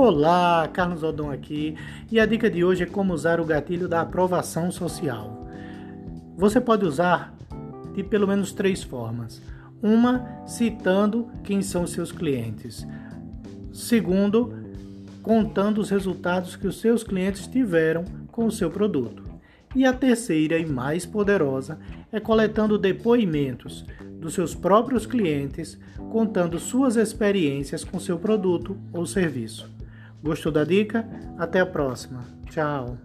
Olá, Carlos Odon aqui e a dica de hoje é como usar o gatilho da aprovação social. Você pode usar de pelo menos três formas. Uma, citando quem são seus clientes. Segundo, contando os resultados que os seus clientes tiveram com o seu produto. E a terceira e mais poderosa é coletando depoimentos dos seus próprios clientes, contando suas experiências com seu produto ou serviço. Gostou da dica? Até a próxima. Tchau.